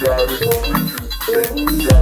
Daddy,